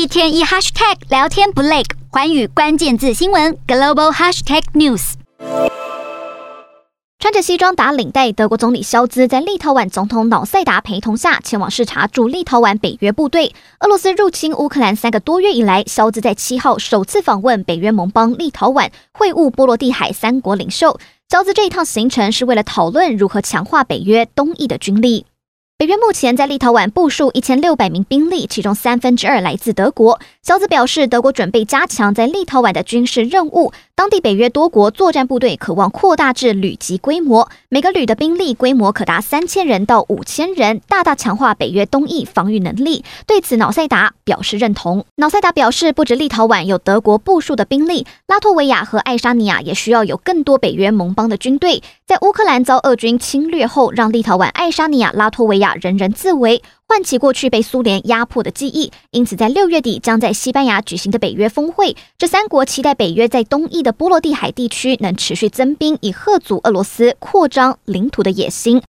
一天一 hashtag 聊天不累，寰宇关键字新闻 global hashtag news。穿着西装打领带，德国总理肖兹在立陶宛总统瑙塞达陪同下前往视察驻立陶宛北约部队。俄罗斯入侵乌克兰三个多月以来，肖兹在七号首次访问北约盟邦立陶宛，会晤波罗的海三国领袖。肖兹这一趟行程是为了讨论如何强化北约东翼的军力。北约目前在立陶宛部署一千六百名兵力，其中三分之二来自德国。萧兹表示，德国准备加强在立陶宛的军事任务。当地北约多国作战部队渴望扩大至旅级规模，每个旅的兵力规模可达三千人到五千人，大大强化北约东翼防御能力。对此，瑙塞达表示认同。瑙塞达表示，不止立陶宛有德国部署的兵力，拉脱维亚和爱沙尼亚也需要有更多北约盟邦的军队。在乌克兰遭俄军侵略后，让立陶宛、爱沙尼亚、拉脱维亚人人自危。唤起过去被苏联压迫的记忆，因此在六月底将在西班牙举行的北约峰会，这三国期待北约在东翼的波罗的海地区能持续增兵，以贺阻俄罗斯扩张领土的野心。